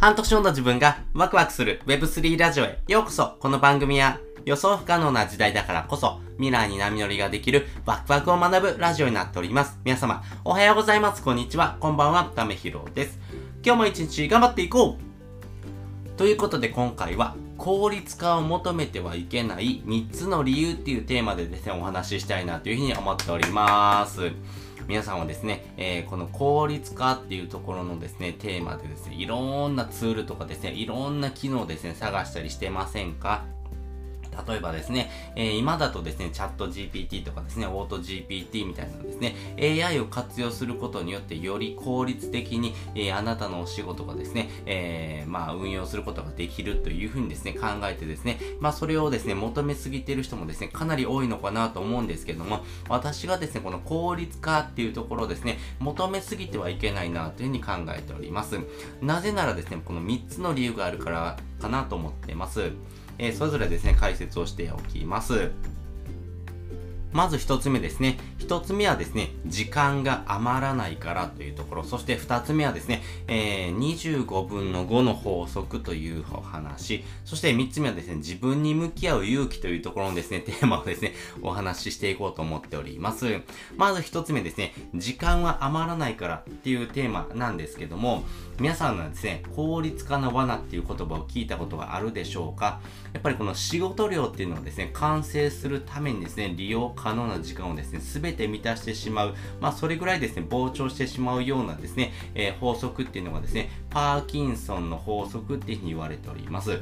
半年後の自分がワクワクする Web3 ラジオへようこそこの番組は予想不可能な時代だからこそ未来に波乗りができるワクワクを学ぶラジオになっております。皆様、おはようございます。こんにちは。こんばんは。ためひろです。今日も一日頑張っていこうということで今回は効率化を求めてはいけない3つの理由っていうテーマでですね、お話ししたいなというふうに思っております。皆さんはですね、えー、この効率化っていうところのですね、テーマでですね、いろんなツールとかですね、いろんな機能をですね、探したりしてませんか？例えばですね、えー、今だとですね、チャット GPT とかですね、オート GPT みたいなですね、AI を活用することによってより効率的に、えー、あなたのお仕事がですね、えー、まあ運用することができるというふうにですね、考えてですね、まあそれをですね、求めすぎている人もですね、かなり多いのかなと思うんですけども、私がですね、この効率化っていうところですね、求めすぎてはいけないなというふうに考えております。なぜならですね、この3つの理由があるからかなと思ってます。えー、それぞれですね、解説をしておきます。まず一つ目ですね。一つ目はですね、時間が余らないからというところ。そして二つ目はですね、えー、25分の5の法則というお話。そして三つ目はですね、自分に向き合う勇気というところのですね、テーマをですね、お話ししていこうと思っております。まず一つ目ですね、時間は余らないからっていうテーマなんですけども、皆さんはですね、効率化の罠っていう言葉を聞いたことがあるでしょうか？やっぱりこの仕事量っていうのはですね、完成するためにですね、利用可能な時間をですね、すべて満たしてしまう、まあそれぐらいですね、膨張してしまうようなですね、えー、法則っていうのがですね、パーキンソンの法則っていうふうに言われております。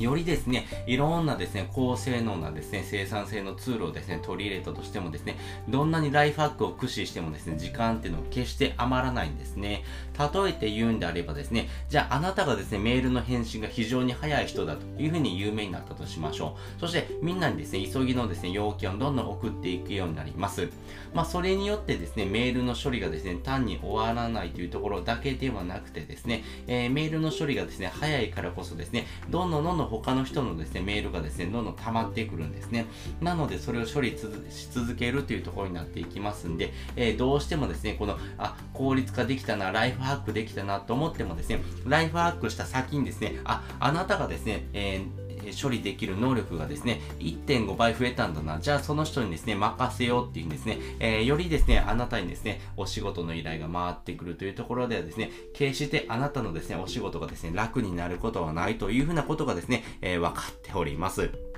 よりですね、いろんなですね、高性能なですね、生産性のツールをですね、取り入れたとしてもですね、どんなにライフハックを駆使してもですね、時間っていうのは決して余らないんですね。例えて言うんであればですね、じゃああなたがですね、メールの返信が非常に早い人だというふうに有名になったとしましょう。そしてみんなにですね、急ぎのですね、要件をどんどん送っていくようになります。まあそれによってですね、メールの処理がですね、単に終わらないというところだけではなくてですね、えー、メールの処理がですね、早いからこそですね、どんどんどんどん他の人のですね、メールがですね、どんどん溜まってくるんですね。なので、それを処理し続けるというところになっていきますんで、えー、どうしてもですね、この、あ、効率化できたな、ライフハックできたなと思ってもですね、ライフハックした先にですね、あ、あなたがですね、えー処理できる能力がですね、1.5倍増えたんだな。じゃあその人にですね、任せようっていうんですね、えー、よりですね、あなたにですね、お仕事の依頼が回ってくるというところではですね、決してあなたのですね、お仕事がですね、楽になることはないというふうなことがですね、えー、分かっております。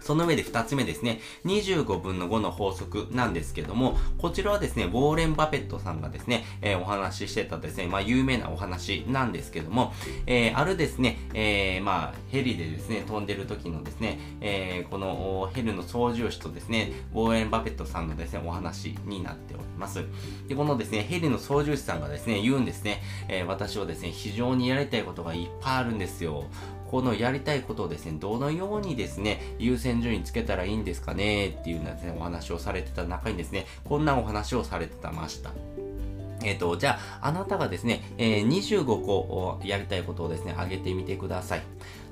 その上で二つ目ですね、25分の5の法則なんですけども、こちらはですね、ウォーレン・バペットさんがですね、えー、お話ししてたですね、まあ有名なお話なんですけども、えー、あるですね、えー、まあヘリでですね、飛んでる時のですね、え、このヘリの操縦士とですね、ウォーレン・バペットさんのですね、お話になっております。で、このですね、ヘリの操縦士さんがですね、言うんですね、え、私はですね、非常にやりたいことがいっぱいあるんですよ。このやりたいことをですね、どのようにですね、優先順位つけたらいいんですかねっていうですね、お話をされてた中にですね、こんなお話をされてたました。えっ、ー、と、じゃあ、あなたがですね、えー、25個やりたいことをですね、あげてみてください。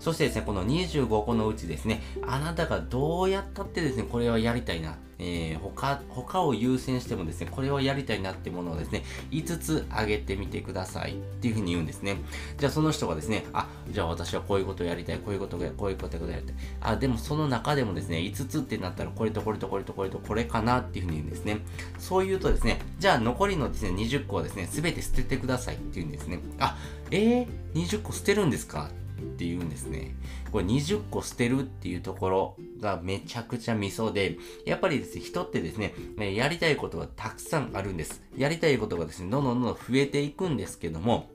そしてですね、この25個のうちですね、あなたがどうやったってですね、これはやりたいな。えー、他、他を優先してもですね、これはやりたいなってものをですね、5つ挙げてみてくださいっていうふうに言うんですね。じゃあその人がですね、あ、じゃあ私はこういうことをやりたい、こういうことが、こういうことがやりたい。あ、でもその中でもですね、5つってなったらこれとこれとこれとこれとこれかなっていうふうに言うんですね。そう言うとですね、じゃあ残りのですね、20個はですね、すべて捨ててくださいっていうんですね。あ、えー、20個捨てるんですか？って言うんですね。これ20個捨てるっていうところがめちゃくちゃミソで、やっぱりですね、人ってですね、やりたいことがたくさんあるんです。やりたいことがですね、どんどんどんどん増えていくんですけども、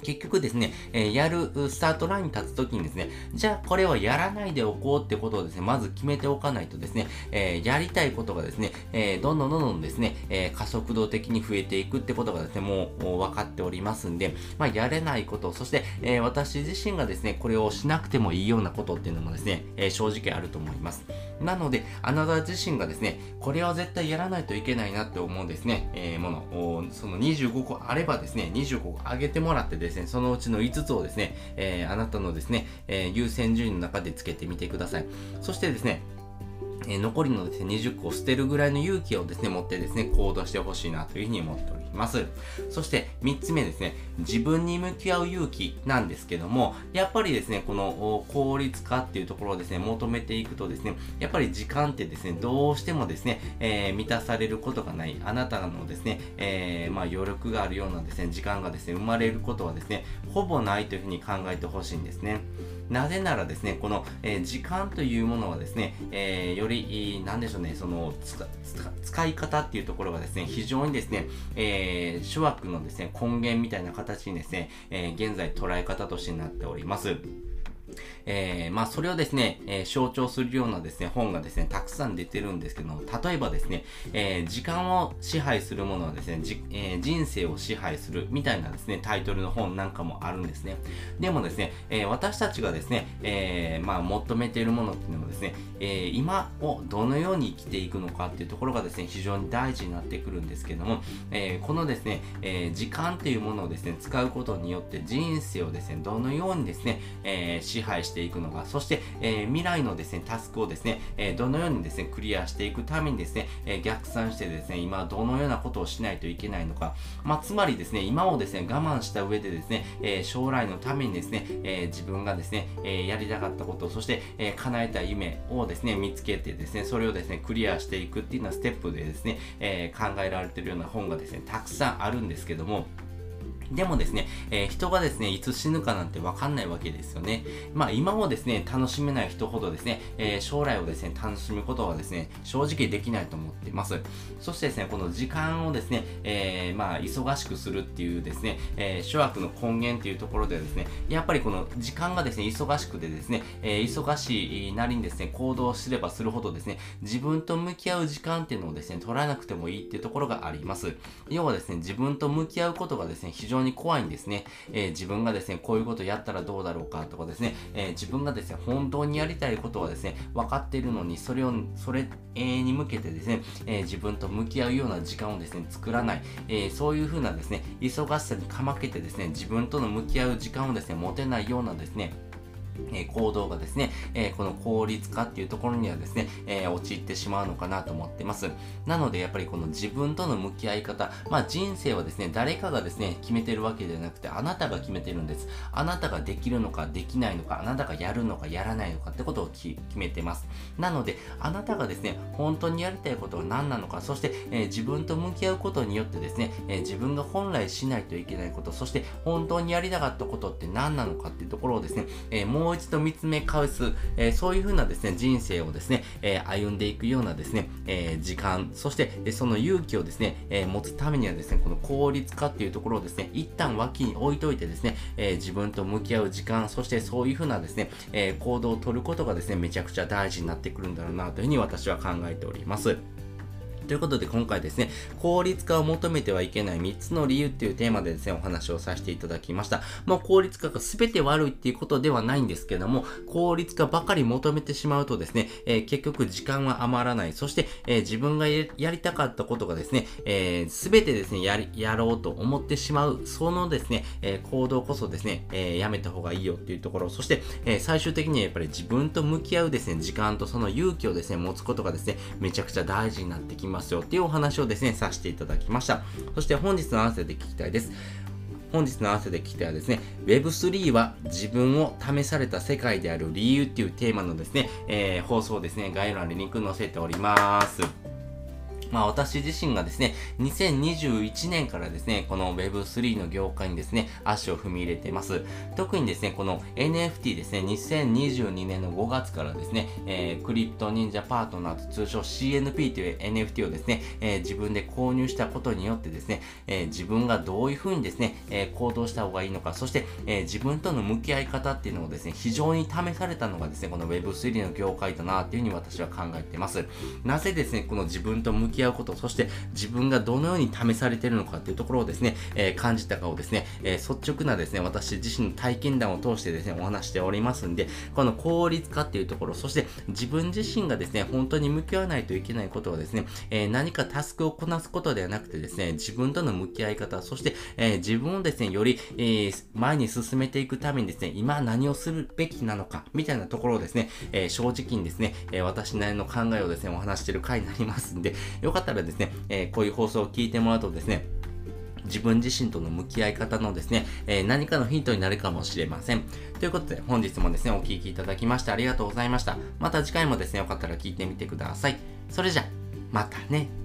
結局ですね、えー、やるスタートラインに立つときにですね、じゃあこれはやらないでおこうってことをですね、まず決めておかないとですね、えー、やりたいことがですね、えー、どんどんどんどんですね、え加速度的に増えていくってことがですね、もう分かっておりますんで、まあ、やれないこと、そして、え私自身がですね、これをしなくてもいいようなことっていうのもですね、え正直あると思います。なので、あなた自身がですね、これは絶対やらないといけないなって思うですね、えもの、その25個あればですね、25個上げてもらってですね、そのうちの5つをですね、えー、あなたのですね、えー、優先順位の中でつけてみてください。そしてですね、え残りのですね、20個を捨てるぐらいの勇気をですね、持ってですね、行動してほしいなというふうに思っておりますます。そして3つ目ですね、自分に向き合う勇気なんですけども、やっぱりですね、この効率化っていうところをですね、求めていくとですね、やっぱり時間ってですね、どうしてもですね、えー、満たされることがない、あなたのですね、えー、まあ余力があるようなですね、時間がですね、生まれることはですね、ほぼないというふうに考えてほしいんですね。なぜならですね、この、えー、時間というものはですね、えー、より、なんでしょうね、その使い方っていうところがですね、非常にですね、えー、諸悪のですね、根源みたいな形にですね、え現在捉え方としてなっております。えー、まあそれをですね、えー、象徴するようなですね、本がですね、たくさん出てるんですけども、例えばですね、えー、時間を支配するものはですね、じえ、人生を支配するみたいなですね、タイトルの本なんかもあるんですね。でもですね、え、私たちがですね、え、まあ求めているものっていうのはですね、え、今をどのように生きていくのかっていうところがですね、非常に大事になってくるんですけども、え、このですね、え、時間っていうものをですね、使うことによって人生をですね、どのようにですね、えー、支配していくのか、そして、えー、未来のですね、タスクをですね、えー、どのようにですね、クリアしていくためにですね、えー、逆算してですね、今どのようなことをしないといけないのか、まあ、つまりですね、今をですね、我慢した上でですね、え将来のためにですね、え自分がですね、えやりたかったこと、そして、え叶えた夢をですね、見つけてですね、それをですね、クリアしていくっていうようなステップでですね、え考えられてるような本がですね、たくさんあるんですけども、でもですね、えー、人がですね、いつ死ぬかなんてわかんないわけですよね。まあ今をですね、楽しめない人ほどですね、えー、将来をですね、楽しむことはですね、正直できないと思っています。そしてですね、この時間をですね、えー、まあ忙しくするっていうですね、え諸悪の根源っていうところでですね、やっぱりこの時間がですね、忙しくてですね、え忙しいなりにですね、行動すればするほどですね、自分と向き合う時間っていうのをですね、取らなくてもいいっていうところがあります。要はですね、自分と向き合うことがですね、非常にに怖いんですね。えー、自分がですね、こういうことやったらどうだろうかとかですね、えー、自分がですね、本当にやりたいことはですね、分かっているのに、それを、それに向けてですね、えー、自分と向き合うような時間をですね、作らない、えそういう風なですね、忙しさにかまけてですね、自分との向き合う時間をですね、持てないようなですね、え行動がですね、えこの効率化っていうところにはですね、え、陥ってしまうのかなと思ってます。なのでやっぱりこの自分との向き合い方、まあ人生はですね、誰かがですね、決めてるわけではなくて、あなたが決めてるんです。あなたができるのかできないのか、あなたがやるのかやらないのかってことを決めてます。なので、あなたがですね、本当にやりたいことは何なのか、そして、え、自分と向き合うことによってですね、え、自分が本来しないといけないこと、そして本当にやりたかったことって何なのかっていうところをですね、えもうう一度見つめ返す、えー、そういう風なですね、人生をですね、えー、歩んでいくようなですね、えー、時間、そして、えその勇気をですね、え持つためにはですね、この効率化っていうところをですね、一旦脇に置いといてですね、え自分と向き合う時間、そしてそういう風なですね、え行動をとることがですね、めちゃくちゃ大事になってくるんだろうなというふうに私は考えております。ということで今回ですね、効率化を求めてはいけない3つの理由っていうテーマでですね、お話をさせていただきました。もう効率化が全て悪いっていうことではないんですけども、効率化ばかり求めてしまうとですね、えー、結局時間は余らない。そして、えー、自分がやりたかったことがですね、えー、全てですね、やり、やろうと思ってしまう、そのですね、え行動こそですね、えやめた方がいいよっていうところ、そして、え最終的にはやっぱり自分と向き合うですね、時間とその勇気をですね、持つことがですね、めちゃくちゃ大事になってきます。ますよっていうお話をですね、させていただきました。そして本日の合わせで聞きたいです。本日の合わせで聞きたいはですね、Web3 は自分を試された世界である理由っていうテーマのですね、えー、放送ですね、概要欄にリンク載せております。まあ私自身がですね、2021年からですね、この Web3 の業界にですね、足を踏み入れています。特にですね、この NFT ですね、2022年の5月からですね、えー、クリプト忍者パートナーと通称 CNP という NFT をですね、えー、自分で購入したことによってですね、えー、自分がどういうふうにですね、え行動した方がいいのか、そして、え自分との向き合い方っていうのをですね、非常に試されたのがですね、この Web3 の業界だなっていうふうに私は考えています。なぜですね、この自分と向きき合うこと、そして自分がどのように試されているのかっていうところをですね、えー、感じたかをですね、えー、率直なですね、私自身の体験談を通してですね、お話しておりますんで、この効率化っていうところ、そして自分自身がですね、本当に向き合わないといけないことはですね、えー、何かタスクをこなすことではなくてですね、自分との向き合い方、そして、え自分をですね、より、え前に進めていくためにですね、今何をするべきなのか、みたいなところをですね、え正直にですね、え私なりの考えをですね、お話してる回になりますんで、よかったらですね、えこういう放送を聞いてもらうとですね、自分自身との向き合い方のですね、えー、何かのヒントになるかもしれません。ということで、本日もですね、お聴きいただきましてありがとうございました。また次回もですね、よかったら聞いてみてください。それじゃ、またね。